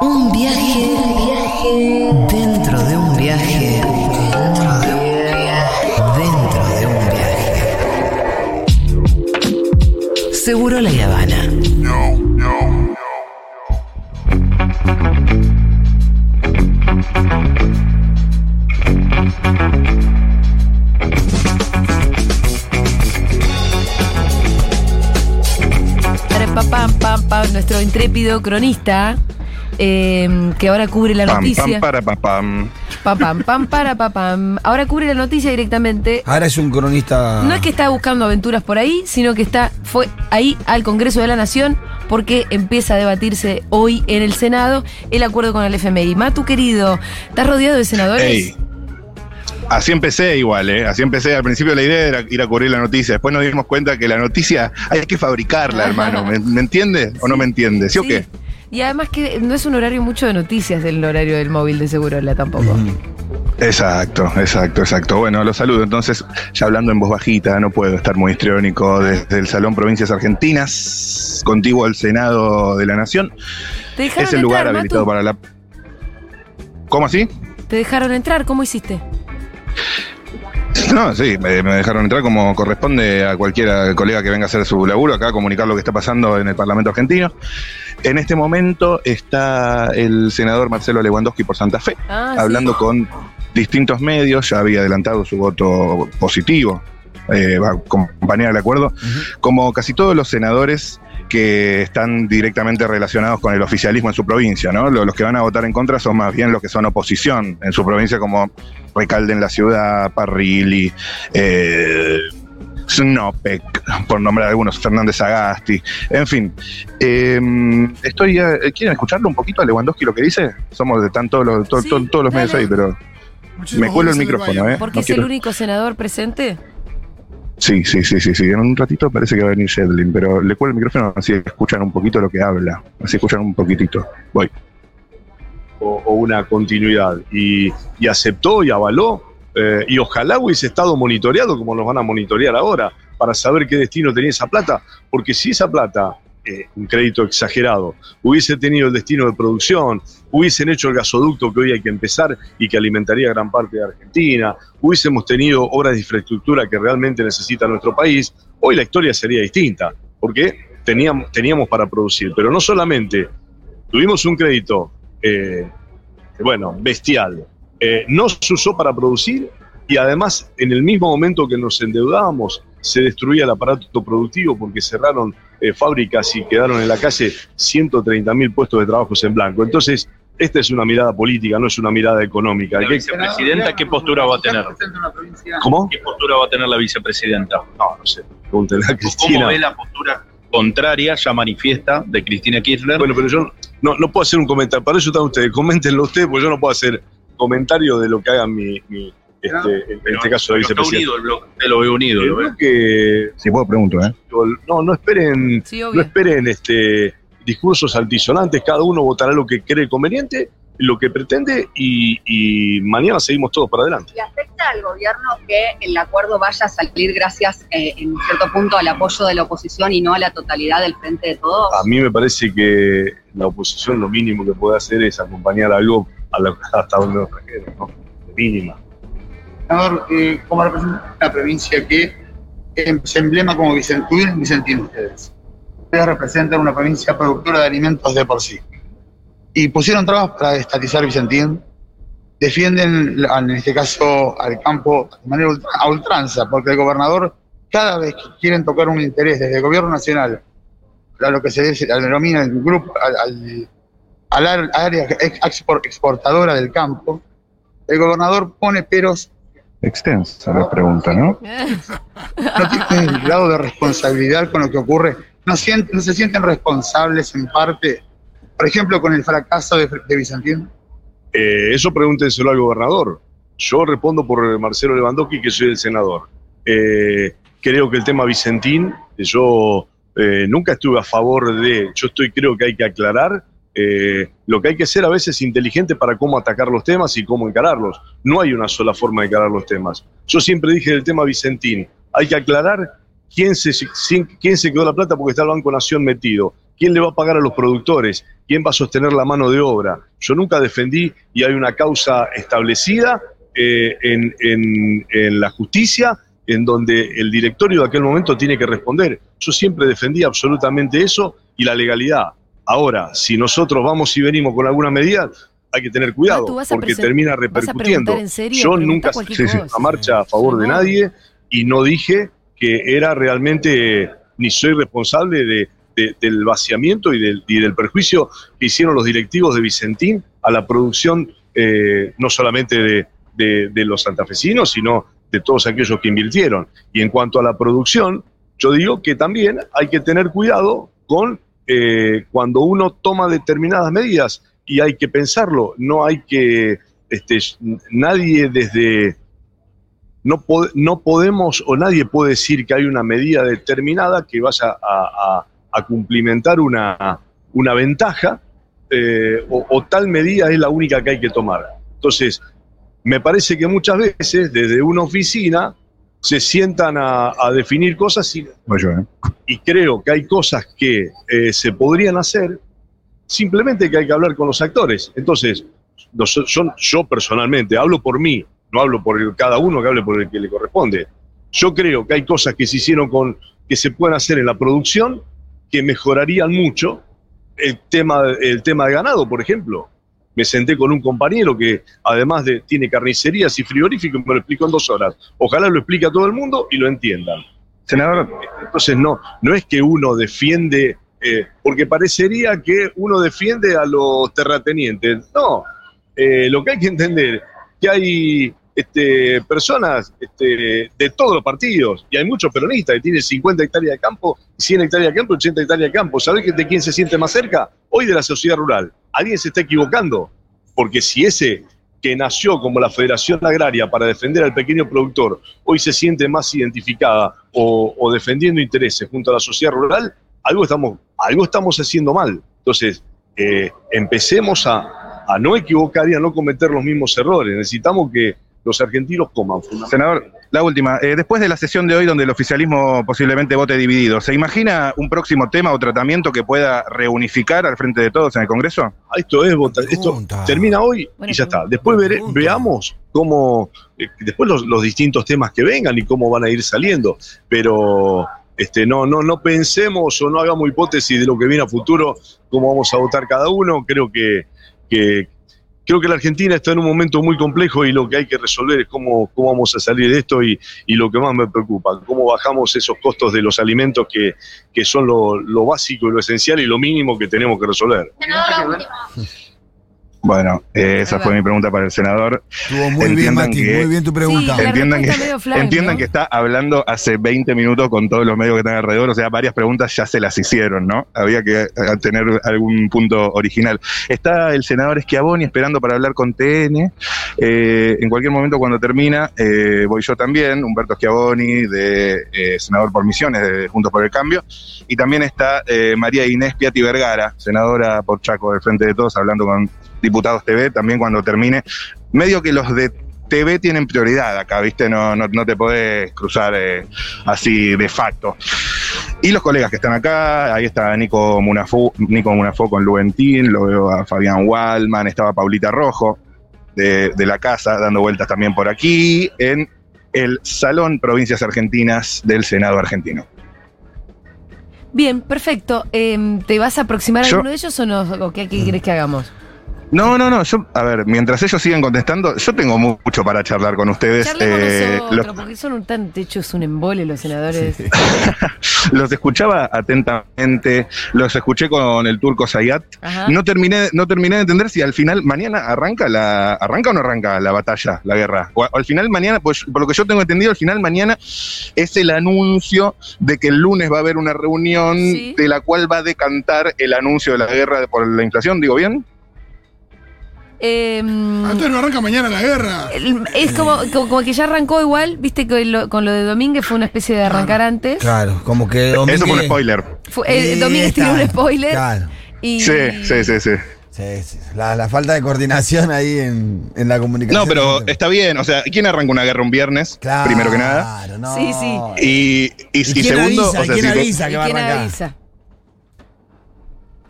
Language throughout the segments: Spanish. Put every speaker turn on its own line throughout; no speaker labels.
Un viaje, dentro de un viaje, dentro de un viaje, dentro de un viaje. Seguro la Habana.
Pam, pam, nuestro intrépido cronista, eh, que ahora cubre la
Pam,
noticia.
pam, para, pa, pam.
Pam, pam, pam, para, pa, pam. Ahora cubre la noticia directamente.
Ahora es un cronista.
No es que está buscando aventuras por ahí, sino que está fue ahí al Congreso de la Nación porque empieza a debatirse hoy en el Senado el acuerdo con el FMI. Matu querido, ¿estás rodeado de senadores?
Ey. Así empecé igual, ¿eh? Así empecé. Al principio la idea era ir a cubrir la noticia. Después nos dimos cuenta que la noticia hay que fabricarla, hermano. ¿Me, me entiende o no me entiende? ¿Sí, o qué?
Y además que no es un horario mucho de noticias el horario del móvil de Segurola tampoco.
Exacto, exacto, exacto. Bueno, los saludo. Entonces, ya hablando en voz bajita, no puedo estar muy histriónico desde el Salón Provincias Argentinas, contiguo al Senado de la Nación.
¿Te dejaron
Es el lugar
entrar,
habilitado
Matu?
para la. ¿Cómo así?
¿Te dejaron entrar? ¿Cómo hiciste?
No, sí, me, me dejaron entrar como corresponde a cualquier colega que venga a hacer su laburo acá, a comunicar lo que está pasando en el Parlamento argentino. En este momento está el senador Marcelo Lewandowski por Santa Fe,
Ah, sí.
hablando con distintos medios, ya había adelantado su voto positivo, eh, va a acompañar el acuerdo, como casi todos los senadores que están directamente relacionados con el oficialismo en su provincia, ¿no? Lo- Los que van a votar en contra son más bien los que son oposición en su provincia, como Recalde en la ciudad, Parrilli, eh, Snopek, por nombrar algunos, Fernández Agasti, en fin. Eh, estoy, eh, ¿Quieren escucharlo un poquito a Lewandowski lo que dice? Somos de tanto los, to-
Sí,
to- todos los medios ahí, pero me cuelo el micrófono, ¿eh?
Porque
No
es el único senador presente.
Sí, sí, sí, sí, sí. En un ratito parece que va a venir Shedlin, pero le cuelo el micrófono así escuchan un poquito lo que habla. Así escuchan un poquitito. Voy.
o, una continuidad. Y, y aceptó y avaló. eh, y ojalá hubiese estado monitoreado como nos van a monitorear ahora, para saber qué destino tenía esa plata. Porque si esa plata, eh, un crédito exagerado, hubiese tenido el destino de producción, hubiesen hecho el gasoducto que hoy hay que empezar y que alimentaría gran parte de Argentina, hubiésemos tenido obras de infraestructura que realmente necesita nuestro país, hoy la historia sería distinta. Porque teníamos, teníamos para producir. Pero no solamente tuvimos un crédito eh, bueno, bestial. Eh, no se usó para producir y además en el mismo momento que nos endeudábamos se destruía el aparato productivo porque cerraron eh, fábricas y quedaron en la calle 130 mil puestos de trabajos en blanco. Entonces, esta es una mirada política, no es una mirada económica.
La vicepresidenta, ¿qué postura va a tener?
¿Cómo?
¿Qué postura va a tener la vicepresidenta?
No, no sé. Pregúntenle a
¿Cómo
Cristina.
ve la postura contraria, ya manifiesta, de Cristina Kirchner?
Bueno, pero yo no, no puedo hacer un comentario. Para eso están ustedes. Coméntenlo ustedes, porque yo no puedo hacer comentario de lo que hagan mi, mi, este, en
Pero-
este caso de
pero está
vicepresidente.
unido el bloque, te lo veo unido.
Yo
lo veo.
creo que
Si puedo, pregunto, ¿eh?
no, no esperen,
Sí,
no esperen este discursos altisonantes, cada uno votará lo que cree conveniente, lo que pretende, y, y mañana seguimos todos para adelante.
¿Le afecta al gobierno que el acuerdo vaya a salir gracias, eh, en cierto punto, al apoyo de la oposición y no a la totalidad del frente de todos?
A mí me parece que la oposición lo mínimo que puede hacer es acompañar algo a la- hasta donde nos trajeron, ¿no? Mínima.
Eh, como representa una provincia que eh, se emblema como Vicentín, Vicentín ustedes. Ustedes representan una provincia productora de alimentos de por sí. Y pusieron trabas para estatizar Vicentín. Defienden, en este caso, al campo de manera a ultranza, porque el gobernador, cada vez que quieren tocar un interés desde el gobierno nacional, a lo que se denomina el grupo, al, al- al área ex- export- exportadora del campo, el gobernador pone peros
Extensa la pregunta, ¿no?
no tienen el grado de responsabilidad con lo que ocurre, no, sienten- no se sienten responsables en parte, por ejemplo, con el fracaso de, de Vicentín.
Eh, eso pregúntenselo al gobernador. Yo respondo por Marcelo Lewandowski, que soy el senador. Eh, creo que el tema Vicentín, yo eh, nunca estuve a favor de, yo estoy, creo que hay que aclarar eh, lo que hay que ser a veces inteligente para cómo atacar los temas y cómo encararlos. No hay una sola forma de encarar los temas. Yo siempre dije del tema Vicentín, hay que aclarar quién se, quién se quedó la plata porque está el Banco Nación metido. ¿Quién le va a pagar a los productores? ¿Quién va a sostener la mano de obra? Yo nunca defendí y hay una causa establecida eh, en, en- en la justicia en donde el directorio de aquel momento tiene que responder. Yo siempre defendí absolutamente eso y la legalidad. Ahora, si nosotros vamos y venimos con alguna medida, hay que tener cuidado,
Ah, ¿tú vas a
porque termina repercutiendo.
preguntar en serio?
Yo nunca hice una marcha a favor de nadie y no dije que era realmente, ni soy responsable de, de- del vaciamiento y del, y del perjuicio que hicieron los directivos de Vicentín a la producción, eh, no solamente de- de los santafesinos, sino de todos aquellos que invirtieron. Y en cuanto a la producción, yo digo que también hay que tener cuidado con eh, cuando uno toma determinadas medidas y hay que pensarlo, no hay que, este, nadie desde, no, no podemos o nadie puede decir que hay una medida determinada que vaya a, cumplimentar una, una ventaja eh, o tal medida es la única que hay que tomar. Entonces, me parece que muchas veces desde una oficina se sientan a, a definir cosas y y creo que hay cosas que eh, se podrían hacer, simplemente que hay que hablar con los actores. Entonces, los- yo, yo personalmente hablo por mí, no hablo por el- cada uno que hable por el que le corresponde. Yo creo que hay cosas que se hicieron con, que se pueden hacer en la producción que mejorarían mucho el tema, el tema de ganado, por ejemplo. Me senté con un compañero que además de tiene carnicerías y frigoríficos, me lo explicó en dos horas. Ojalá lo explique a todo el mundo y lo entiendan.
Senador,
Entonces no, no es que uno defiende, eh, porque parecería que uno defiende a los terratenientes. No, eh, lo que hay que entender que hay este, personas este, de todos los partidos y hay muchos peronistas que tienen 50 hectáreas de campo, 100 hectáreas de campo, 80 hectáreas de campo. ¿Sabés de quién se siente más cerca? Hoy de la sociedad rural. Alguien se está equivocando, porque si ese que nació como la Federación Agraria para defender al pequeño productor, hoy se siente más identificada o, defendiendo intereses junto a la sociedad rural, algo estamos, algo estamos haciendo mal. Entonces, eh, empecemos a, a no equivocar y a no cometer los mismos errores. Necesitamos que los argentinos coman.
senador, la última. Eh, después de la sesión de hoy, donde el oficialismo posiblemente vote dividido, ¿se imagina un próximo tema o tratamiento que pueda reunificar al frente de todos en el Congreso?
Ah, Esto es vota- esto termina hoy y ya está. Después vere- veamos cómo, eh, después los, los distintos temas que vengan y cómo van a ir saliendo. Pero este, no, no, no pensemos o no hagamos hipótesis de lo que viene a futuro, cómo vamos a votar cada uno. Creo que, que creo que la Argentina está en un momento muy complejo y lo que hay que resolver es cómo, cómo vamos a salir de esto y, y lo que más me preocupa, cómo bajamos esos costos de los alimentos que, que son lo, lo básico y lo esencial y lo mínimo que tenemos que resolver.
Bueno, eh, esa fue mi pregunta para el senador.
Estuvo muy bien,
Entiendan
Mati,
que-
muy bien tu pregunta.
Sí,
entiendan que,
flan,
entiendan
¿no?
que está hablando hace 20 minutos con todos los medios que están alrededor, o sea, varias preguntas ya se las hicieron, ¿no? Había que eh, tener algún punto original. Está el senador Schiavoni esperando para hablar con TN. Eh, en cualquier momento cuando termina, eh, voy yo también, Humberto Schiavoni, de eh, senador por Misiones, de Juntos por el Cambio. Y también está eh, María Inés Piatti Vergara, senadora por Chaco del Frente de Todos, hablando con diputados TV, también cuando termine. Medio que los de TV tienen prioridad acá, ¿viste? No, no, no te podés cruzar eh, así de facto. Y los colegas que están acá, ahí está Nico Munafó, Nico Munafó con Luventín, lo veo a Fabián Wallman, estaba Paulita Rojo de, de la casa dando vueltas también por aquí, en el Salón Provincias Argentinas del Senado argentino.
Bien, perfecto. Eh, ¿Te vas a aproximar a
Yo-
alguno de ellos o no? ¿O qué, qué querés que hagamos?
No, no, no, yo, a ver, mientras ellos siguen contestando, yo tengo mucho para charlar con ustedes. Eh,
nosotros,
los-
porque son un tan hechos un embole los senadores.
Los escuchaba atentamente, los escuché con el turco Zayat.
Ajá.
No terminé, no terminé de entender si al final mañana arranca la, arranca o no arranca la batalla, la guerra. O, al final mañana, pues por lo que yo tengo entendido, al final mañana es el anuncio de que el lunes va a haber una reunión
Sí.
de la cual va a decantar el anuncio de la guerra por la inflación, digo bien.
Eh,
Ah, entonces no arranca mañana la guerra.
es como, como, como que ya arrancó igual, viste que lo- con lo de Domínguez fue una especie de arrancar antes.
Claro, como que
Eso fue un
Domínguez-
spoiler.
Fue- eh, Domínguez tiró un
claro,
spoiler.
Claro.
Y,
Sí, sí, sí, sí.
Sí, sí. La, la falta de coordinación ahí en, en la comunicación.
No, pero está bien. O sea, ¿quién arranca una guerra un viernes?
Claro,
Primero que nada.
no.
Sí, sí.
Y, y,
¿Y
y
quién
segundo,
avisa?
o sea,
¿Quién
si-
avisa
¿Y
que va a
quién
arrancar?
avisa?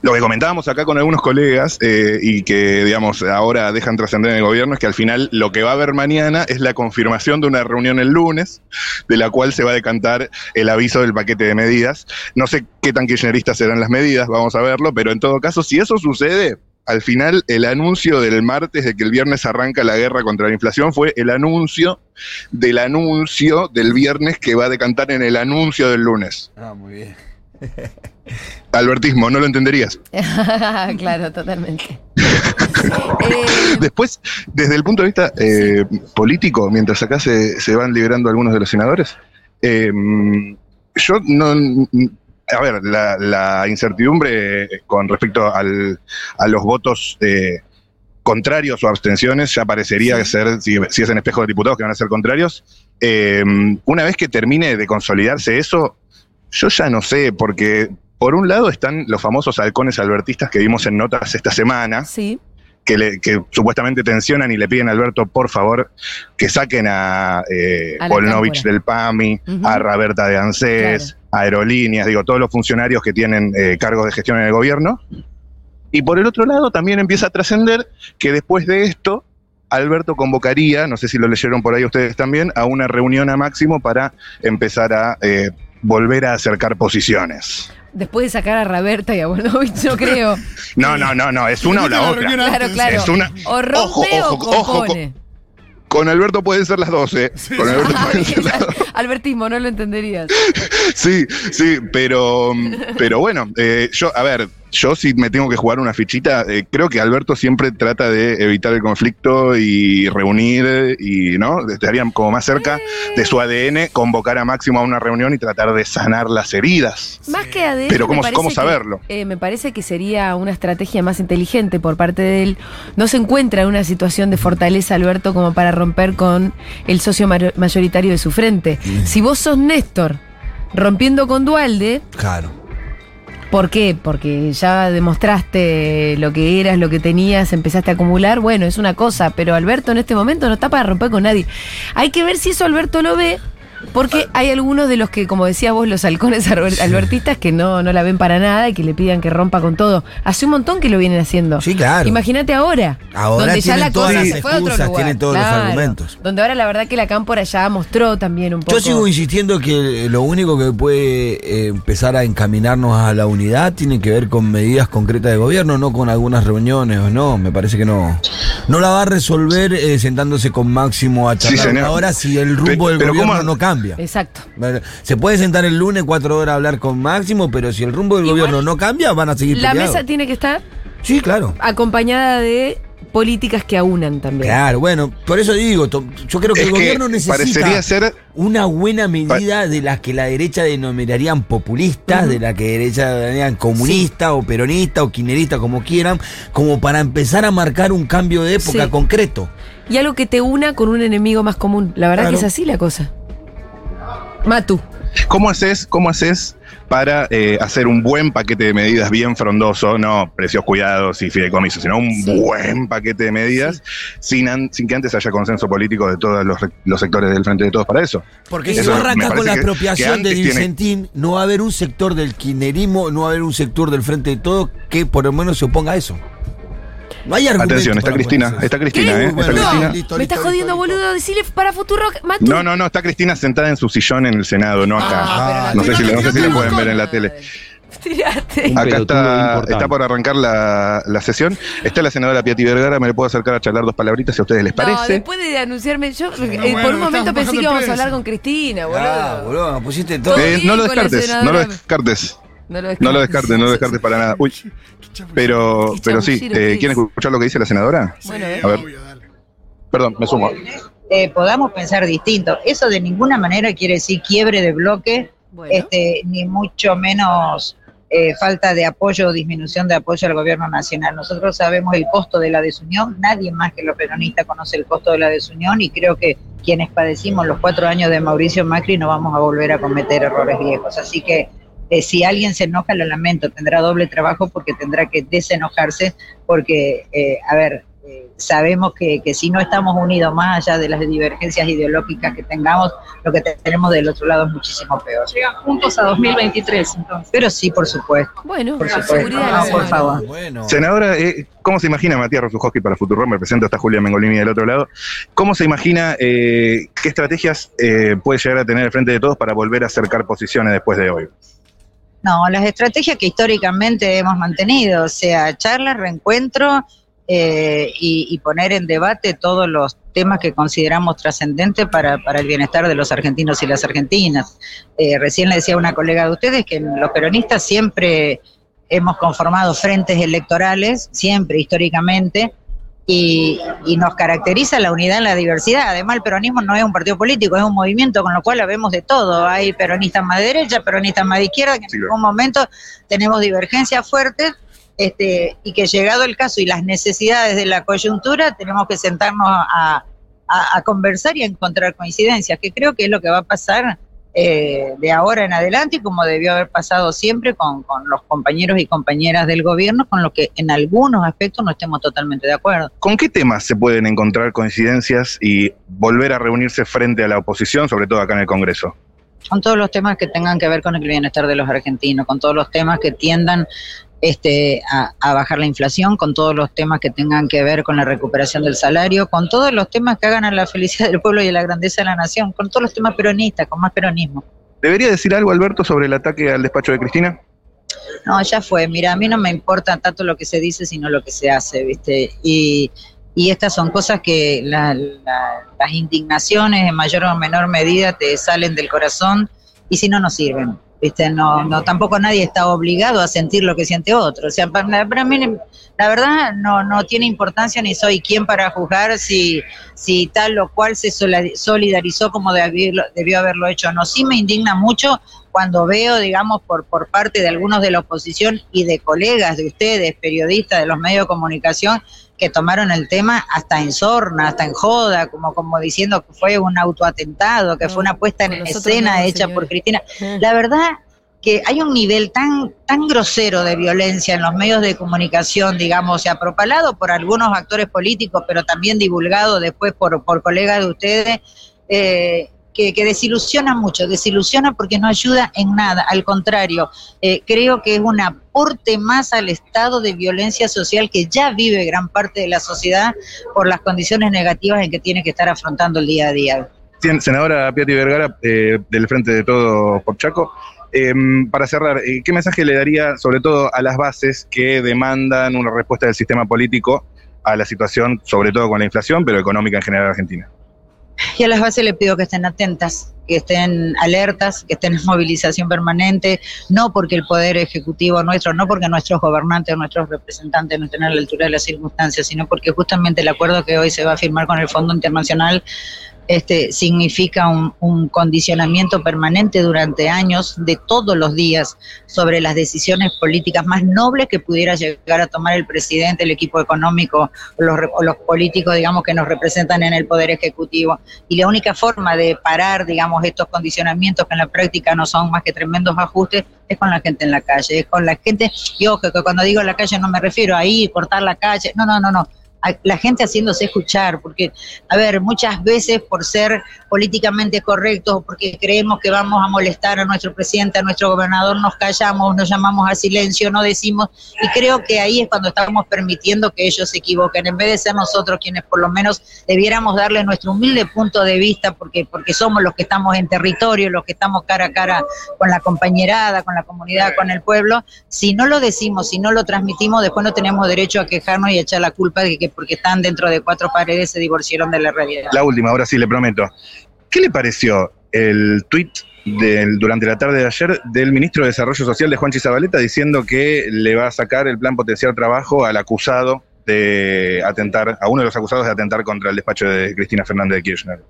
Lo que comentábamos acá con algunos colegas eh, y que, digamos, ahora dejan trascender en el gobierno es que al final lo que va a haber mañana es la confirmación de una reunión el lunes, de la cual se va a decantar el aviso del paquete de medidas. No sé qué tan kirchneristas serán las medidas, vamos a verlo, pero en todo caso, si eso sucede, al final el anuncio del martes de que el viernes arranca la guerra contra la inflación fue el anuncio del anuncio del viernes que va a decantar en el anuncio del lunes.
Ah, muy bien.
Albertismo, no lo entenderías.
claro, totalmente. Eh,
Después, desde el punto de vista eh, político, mientras acá se, se van liberando algunos de los senadores, eh, yo no... A ver, la, la incertidumbre con respecto al, a los votos contrarios o abstenciones ya parecería ser, si, si es en espejo de diputados que van a ser contrarios, una vez que termine de consolidarse eso, yo ya no sé, porque por un lado están los famosos halcones albertistas que vimos en notas esta semana,
sí.
que, le- que supuestamente tensionan y le piden a Alberto, por favor, que saquen a, eh,
A
Polnovich del PAMI, a Raberta de ANSES, a Aerolíneas, digo, todos los funcionarios que tienen eh, cargos de gestión en el gobierno. Y por el otro lado también empieza a trascender que después de esto, Alberto convocaría, no sé si lo leyeron por ahí ustedes también, a una reunión a máximo para empezar a eh, volver a acercar posiciones.
Después de sacar a Raberta y a Bonovich, no creo.
No, no, no, no, es una o la otra.
Claro, claro.
Es una-
O rompe
Ojo,
o
ojo, ojo,
compone.
Con Alberto pueden ser las 12. Con Alberto
Ah,
pueden ser las
Albertismo, no lo entenderías.
Sí, sí, pero, pero bueno, eh, yo, a ver, yo si me tengo que jugar una fichita, eh, creo que Alberto siempre trata de evitar el conflicto y reunir y, ¿no? Estarían como más cerca de su ADN, convocar a Máximo a una reunión y tratar de sanar las heridas.
Más que ADN.
Pero
me
¿cómo- cómo
que-
saberlo?
eh, me parece que sería una estrategia más inteligente por parte de él. No se encuentra en una situación de fortaleza, Alberto, como para romper con el socio mayoritario de su frente. Si vos sos Néstor rompiendo con Dualde,
Claro.
¿Por qué? Porque ya demostraste lo que eras, lo que tenías, empezaste a acumular. Bueno, es una cosa, pero Alberto en este momento no está para romper con nadie. Hay que ver si eso Alberto lo ve. Porque hay algunos de los que, como decía vos, los halcones alber- albertistas que no, no la ven para nada y que le pidan que rompa con todo. Hace un montón que lo vienen haciendo.
Sí, claro.
Imagínate ahora.
Ahora
donde ya la
todas
cosa
las
se fue a otro
excusas,
lugar.
tienen todos los argumentos.
Donde ahora la verdad que la cámpora ya mostró también un poco.
Yo sigo insistiendo que lo único que puede eh, empezar a encaminarnos a la unidad tiene que ver con medidas concretas de gobierno, no con algunas reuniones o no. Me parece que no. No la va a resolver eh, sentándose con Máximo a
Sí,
charlar
señor.
una hora si el rumbo
Pe-
del
pero
gobierno
¿cómo-
no cambia.
Exacto.
Se puede sentar el lunes cuatro horas a hablar con Máximo, pero si el rumbo del
Igual,
gobierno no cambia, van a seguir
La
peleados.
mesa tiene que estar
Sí, claro.
acompañada de políticas que aunan también.
Claro, bueno, por eso digo, to- yo creo que
Es
el
que
gobierno necesita
parecería ser
una buena medida de las que la derecha denominarían populistas, de la que derecha denominarían comunista o peronista o kirchnerista, como quieran, como para empezar a marcar un cambio de época
Sí.
concreto.
Y algo que te una con un enemigo más común. La verdad
Claro.
que es así la cosa. Matu.
¿Cómo haces, cómo haces para eh, hacer un buen paquete de medidas bien frondoso, no precios cuidados y fideicomisos, sino un
Sí.
buen paquete de medidas sin, an- sin que antes haya consenso político de todos los, los sectores del Frente de Todos para eso?
Porque
Eso
si
parece
con la
que- que
expropiación de
tiene-
Vicentín, no va a haber un sector del kirchnerismo, no va a haber un sector del Frente de Todos que por lo menos se oponga a eso. No hay argumento
Atención, está Cristina, está. Cristina,
¿Qué?
¿eh?
Bueno,
Está
no,
Cristina.
listo,
Me estás jodiendo,
listo, listo.
boludo. Decile para Futuro Matu.
No, no, no, está Cristina sentada en su sillón en el Senado, no acá.
Ah, la
no sé si, no sé si
con
pueden ver en la tele.
Tirate.
Acá está, está por arrancar la, la sesión. Está la senadora Piati Vergara, me le puedo acercar a charlar dos palabritas si a ustedes les
No,
parece.
después de anunciarme, yo eh,
bueno,
por un momento pensé que íbamos a hablar con Cristina, boludo.
Ah, boludo, pusiste todo.
Eh, no lo
la
descartes, no lo descartes.
No lo
No lo descartes, no lo descartes para nada. Uy, pero, pero sí, eh. ¿quieren escuchar lo que dice la senadora?
Bueno, a ver.
Perdón, me sumo.
eh, podamos pensar distinto. Eso de ninguna manera quiere decir quiebre de bloque,
Bueno,
este, ni mucho menos eh, falta de apoyo o disminución de apoyo al gobierno nacional. Nosotros sabemos el costo de la desunión, nadie más que los peronistas conoce el costo de la desunión y creo que quienes padecimos los cuatro años de Mauricio Macri no vamos a volver a cometer errores viejos. Así que eh, si alguien se enoja, lo lamento, tendrá doble trabajo porque tendrá que desenojarse porque, eh, a ver, eh, sabemos que, que si no estamos unidos más allá de las divergencias ideológicas que tengamos, lo que tenemos del otro lado es muchísimo peor.
Llegan juntos a 2023, entonces.
Pero sí, por supuesto.
Bueno,
Por
la
supuesto.
seguridad.
No,
la
por favor.
Bueno.
Senadora, eh, ¿cómo se imagina Matías Rosujoski para Futurom? Me presento, está Julia Mengolini del otro lado. ¿Cómo se imagina eh, qué estrategias eh, puede llegar a tener el Frente de Todos para volver a acercar posiciones después de hoy?
No, las estrategias que históricamente hemos mantenido, o sea, charlas, reencuentro eh, y, y poner en debate todos los temas que consideramos trascendentes para, para el bienestar de los argentinos y las argentinas. Eh, recién le decía una colega de ustedes que los peronistas siempre hemos conformado frentes electorales, siempre históricamente, y, y nos caracteriza la unidad en la diversidad. Además, el peronismo no es un partido político, es un movimiento con lo cual habemos de todo. Hay peronistas más de derecha, peronistas más de izquierda, que en
Sí,
algún momento tenemos divergencias fuertes. Este, y que llegado el caso y las necesidades de la coyuntura, tenemos que sentarnos a, a- a conversar y a encontrar coincidencias, que creo que es lo que va a pasar eh, de ahora en adelante y como debió haber pasado siempre con, con los compañeros y compañeras del gobierno, con lo que en algunos aspectos no estemos totalmente de acuerdo.
¿Con qué temas se pueden encontrar coincidencias y volver a reunirse frente a la oposición, sobre todo acá en el Congreso?
con todos los temas que tengan que ver con el bienestar de los argentinos, con todos los temas que tiendan este, a, a bajar la inflación, con todos los temas que tengan que ver con la recuperación del salario, con todos los temas que hagan a la felicidad del pueblo y a la grandeza de la nación, con todos los temas peronistas, con más peronismo.
¿Debería decir algo, Alberto, sobre el ataque al despacho de Cristina?
No, ya fue. Mira, a mí no me importa tanto lo que se dice, sino lo que se hace, ¿viste? Y, y estas son cosas que la- la- las indignaciones en mayor o menor medida te salen del corazón y si no, no sirven. No, no, tampoco nadie está obligado a sentir lo que siente otro. O sea, para, para mí, la verdad, no, no tiene importancia ni soy quien para juzgar si, si tal o cual se solidarizó como debió, debió haberlo hecho. No, sí me indigna mucho cuando veo, digamos, por, por parte de algunos de la oposición y de colegas de ustedes, periodistas de los medios de comunicación, que tomaron el tema hasta en sorna, hasta en joda, como, como diciendo que fue un autoatentado, que
No,
fue una puesta en escena
no,
hecha por Cristina.
Eh.
La verdad que hay un nivel tan, tan grosero de violencia en los medios de comunicación, digamos, o sea, propalado por algunos actores políticos, pero también divulgado después por, por colegas de ustedes, eh, que, desilusiona mucho, desilusiona porque no ayuda en nada, al contrario, eh, creo que es un aporte más al estado de violencia social que ya vive gran parte de la sociedad por las condiciones negativas en que tiene que estar afrontando el día a día.
Senadora Piati Vergara, eh, del Frente de Todo por Chaco. Eh, para cerrar, eh, ¿qué mensaje le daría sobre todo a las bases que demandan una respuesta del sistema político a la situación, sobre todo con la inflación, pero económica en general argentina?
Y a las bases le pido que estén atentas, que estén alertas, que estén en movilización permanente, no porque el poder ejecutivo nuestro, no porque nuestros gobernantes nuestros representantes no estén a la altura de las circunstancias, sino porque justamente el acuerdo que hoy se va a firmar con el Fondo Internacional este, significa un, condicionamiento permanente durante años de todos los días sobre las decisiones políticas más nobles que pudiera llegar a tomar el presidente, el equipo económico los, los políticos, digamos, que nos representan en el Poder Ejecutivo. Y la única forma de parar, digamos, estos condicionamientos que en la práctica no son más que tremendos ajustes es con la gente en la calle, es con la gente, y ojo, que cuando digo la calle no me refiero a ir, cortar la calle, no, no, no, no, la gente haciéndose escuchar, porque, a ver, muchas veces por ser políticamente correctos porque creemos que vamos a molestar a nuestro presidente, a nuestro gobernador, nos callamos, nos llamamos al silencio, no decimos, y creo que ahí es cuando estamos permitiendo que ellos se equivoquen, en vez de ser nosotros quienes por lo menos debiéramos darle nuestro humilde punto de vista, porque, porque somos los que estamos en territorio, los que estamos cara a cara con la compañerada, con la comunidad, con el pueblo, si no lo decimos, si no lo transmitimos, después no tenemos derecho a quejarnos y a echar la culpa de que porque están dentro de cuatro paredes se divorciaron de la realidad.
La última, ahora sí le prometo. ¿Qué le pareció el tuit del, durante la tarde de ayer del ministro de Desarrollo Social de Juanchi Zabaleta diciendo que le va a sacar el plan potenciar trabajo al acusado de atentar, a uno de los acusados de atentar contra el despacho de Cristina Fernández de Kirchner?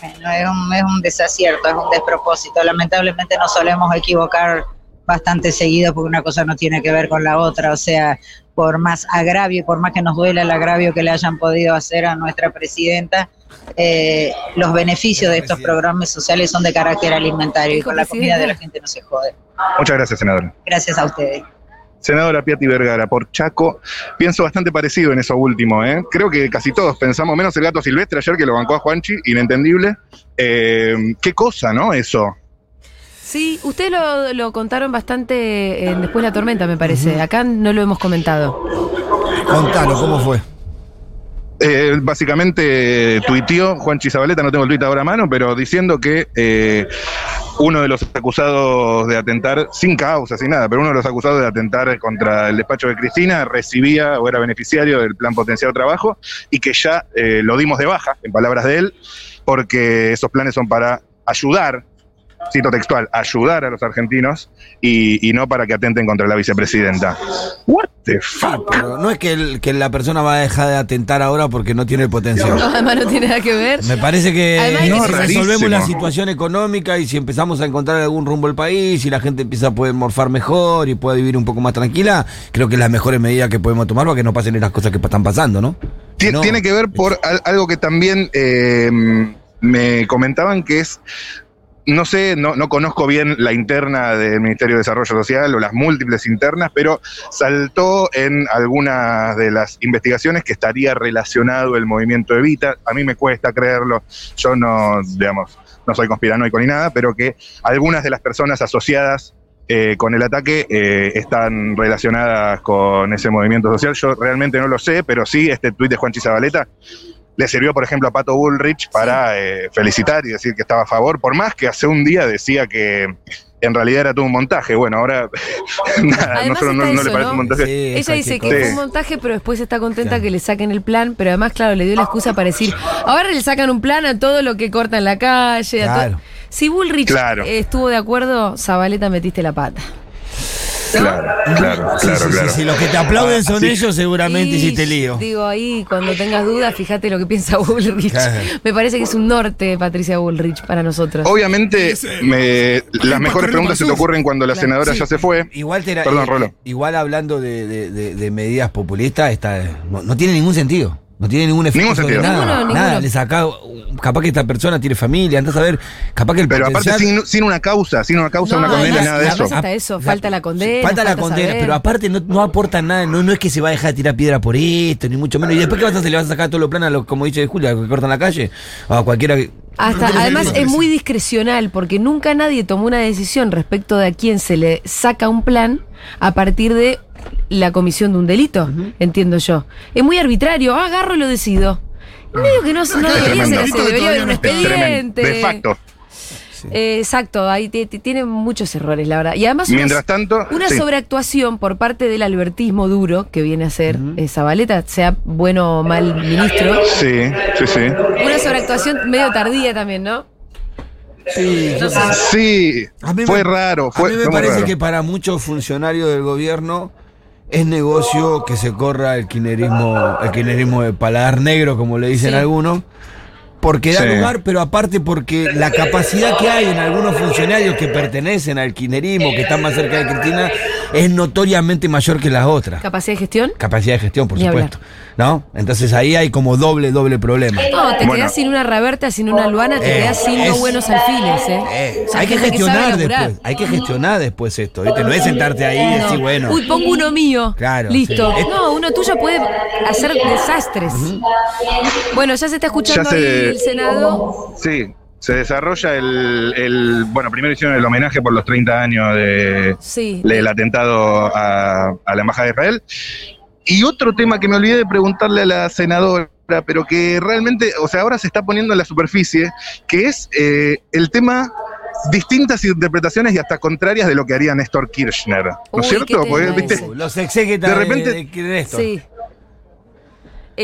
Bueno, es un, es un desacierto, es un despropósito. Lamentablemente nos solemos equivocar bastante seguido porque una cosa no tiene que ver con la otra. O sea, por más agravio y por más que nos duela el agravio que le hayan podido hacer a nuestra presidenta, eh, los beneficios de estos programas sociales son de carácter alimentario y con la comida de la gente no se jode.
Muchas gracias, senadora.
Gracias a ustedes.
Senadora Piatti Vergara, por Chaco, pienso bastante parecido en eso último. ¿eh? Creo que casi todos pensamos, menos el gato silvestre ayer que lo bancó a Juanchi, inentendible. Eh, qué cosa, ¿no? Eso.
Sí, ustedes lo, lo contaron bastante en Después de la Tormenta, me parece. Acá no lo hemos comentado.
Contalo, ¿cómo fue?
Eh, básicamente tuiteó Juanchi Zabaleta, no tengo el tuit ahora a mano, pero diciendo que eh, uno de los acusados de atentar, sin causa, sin nada, pero uno de los acusados de atentar contra el despacho de Cristina recibía o era beneficiario del plan potenciado trabajo y que ya eh, lo dimos de baja, en palabras de él, porque esos planes son para ayudar, cito textual, ayudar a los argentinos y, y no para que atenten contra la vicepresidenta. What the fuck?
Pero no es que, el- que la persona va a dejar de atentar ahora porque no tiene el potencial.
No, además no tiene nada que ver.
Me parece que
Además,
No,
si
rarísimo.
resolvemos la situación económica y si empezamos a encontrar algún rumbo al país y la gente empieza a poder morfar mejor y puede vivir un poco más tranquila, creo que es la mejores medidas que podemos tomar para que no pasen las cosas que están pasando, ¿no?
Tie-
No.
Tiene que ver por al- algo que también eh, me comentaban que es, no sé, no, no conozco bien la interna del Ministerio de Desarrollo Social o las múltiples internas, pero saltó en algunas de las investigaciones que estaría relacionado el movimiento Evita. A mí me cuesta creerlo, yo no, digamos, no soy conspiranoico ni nada, pero que algunas de las personas asociadas eh, con el ataque eh, están relacionadas con ese movimiento social. Yo realmente no lo sé, pero sí, este tuit de Juanchi Zabaleta le sirvió, por ejemplo, a Pato Bullrich para eh, felicitar y decir que estaba a favor, por más que hace un día decía que en realidad era todo un montaje. Bueno, ahora nada,
Además
no, le parece
¿no?
un montaje.
Sí,
Ella dice que fue
cosa.
un montaje, pero después está contenta
Claro.
que le saquen el plan. Pero además, claro, le dio la excusa para decir, ahora le sacan un plan a todo lo que corta en la calle. a
Claro.
todo- Si Bullrich
Claro.
eh, estuvo de acuerdo, Zabaleta metiste la pata.
Claro, claro,
Sí,
claro,
sí, sí,
claro.
sí, los que te aplauden son
Así-
ellos, seguramente
Y,
hiciste lío.
Digo, ahí cuando tengas dudas, fíjate lo que piensa Bullrich.
Claro.
Me parece que es un norte, Patricia Bullrich, para nosotros.
Obviamente, me- las mejores preguntas se te ocurren cuando la
Claro.
senadora
Sí.
ya se fue.
Igual, te era-
Perdón,
eh,
Rolo.
igual hablando de, de- de- de medidas populistas, está, no, no tiene ningún sentido. No tiene ningún efecto
sentido.
nada.
Ninguno,
nada,
ninguno.
le saca, capaz que esta persona tiene familia, andás a ver, capaz que el
Pero aparte sin, sin una causa, sin una causa,
No,
una condena, nada de eso.
hasta eso, falta la condena,
Falta la
falta
condena,
saber.
pero aparte no, no aporta nada, no, no es que se va a dejar de tirar piedra por esto, ni mucho menos. Y después que vas a hacer, le vas a sacar todos los planes, a los, como dice Julia, que cortan la calle, a cualquiera que.
Hasta, además es muy discrecional porque nunca nadie tomó una decisión respecto de a quién se le saca un plan a partir de la comisión de un delito, entiendo yo. Es muy arbitrario, ah, agarro y lo decido. Medio que no, debería ser así, debería haber un expediente.
De facto.
Eh, exacto, ahí tiene muchos errores, la verdad. Y además una-
Mientras tanto,
una
sí.
sobreactuación por parte del albertismo duro que viene a ser eh, Zabaleta, sea bueno o mal ministro.
Sí, sí, sí.
Una sobreactuación medio tardía también, ¿no?
Sí, yo sé.
Sí,
A mí me-
fue raro. Fue,
a mí me parece
raro.
que para muchos funcionarios del gobierno es negocio que se corra el kirchnerismo, el kirchnerismo de paladar negro, como le dicen
Sí.
algunos. Porque da
Sí.
lugar, pero aparte porque la capacidad que hay en algunos funcionarios que pertenecen al kirchnerismo, que están más cerca de Cristina, es notoriamente mayor que las otras.
Capacidad de gestión.
Capacidad de gestión, por
Ni
supuesto. ¿No? Entonces ahí hay como doble, doble problema.
No, te
Bueno.
quedás sin una Raberta, sin una Luana, te
Eh,
quedás sin
es-
buenos alfiles, ¿eh?
Eh,
O sea,
hay que gestionar después. Hay que gestionar después esto. ¿viste? No es sentarte ahí y decir,
No.
bueno.
Uy, pongo uno mío.
Claro,
Listo.
sí.
No, uno tuyo puede hacer desastres. Bueno, ya se está escuchando
Ya se-
ahí el Senado.
Sí, se desarrolla el, el- Bueno, primero hicieron el homenaje por los 30 años de,
Sí.
del atentado a, a la Embajada de Israel. Y otro tema que me olvidé de preguntarle a la senadora, pero que realmente, o sea, ahora se está poniendo en la superficie, que es eh, el tema distintas interpretaciones y hasta contrarias de lo que haría Néstor Kirchner. ¿No es cierto?
Los exégetas
De repente-
de, de, de esto.
Sí.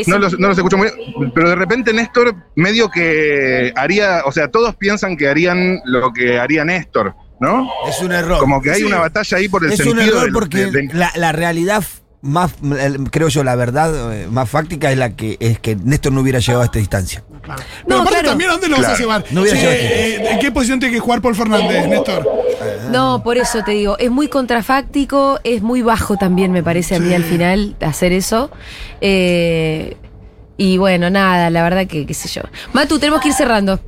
No los, no los escucho muy bien, pero de repente Néstor medio que haría, o sea, todos piensan que harían lo que haría Néstor, ¿no?
Es un error.
Como que hay
Sí.
una batalla ahí por el
es
sentido
un error
del-
porque
de- de-
la, la realidad más, el- creo yo, la verdad eh, más fáctica es la que es que Néstor no hubiera llegado a esta instancia.
Pero
No,
aparte
claro.
también, ¿a dónde lo vas a llevar?
No hubiera
Sí,
llevado
eh, ¿En qué posición tiene que jugar Paul Fernández, Néstor?
No, por eso te digo, es muy contrafáctico, es muy bajo también, me parece a mí al final hacer eso. Eh, y bueno, nada, la verdad que qué sé yo. Matu, tenemos que ir cerrando.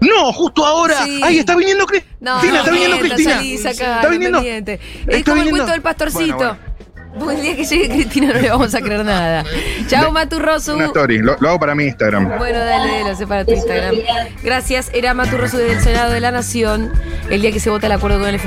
No, justo ahora.
Sí.
Ahí está viniendo Cristina.
No,
está viniendo Cristina.
salís acá,
está viniendo. Está
Es como el
viniendo.
cuento del pastorcito.
Bueno,
Porque el día que llegue Cristina no le vamos a creer nada. Chao, Matu Rosu.
Una story. Lo, lo hago para mi Instagram.
Bueno, dale, lo sé para tu Instagram. Gracias. Era Matu Rosu desde el Senado de la Nación. El día que se vota el acuerdo con el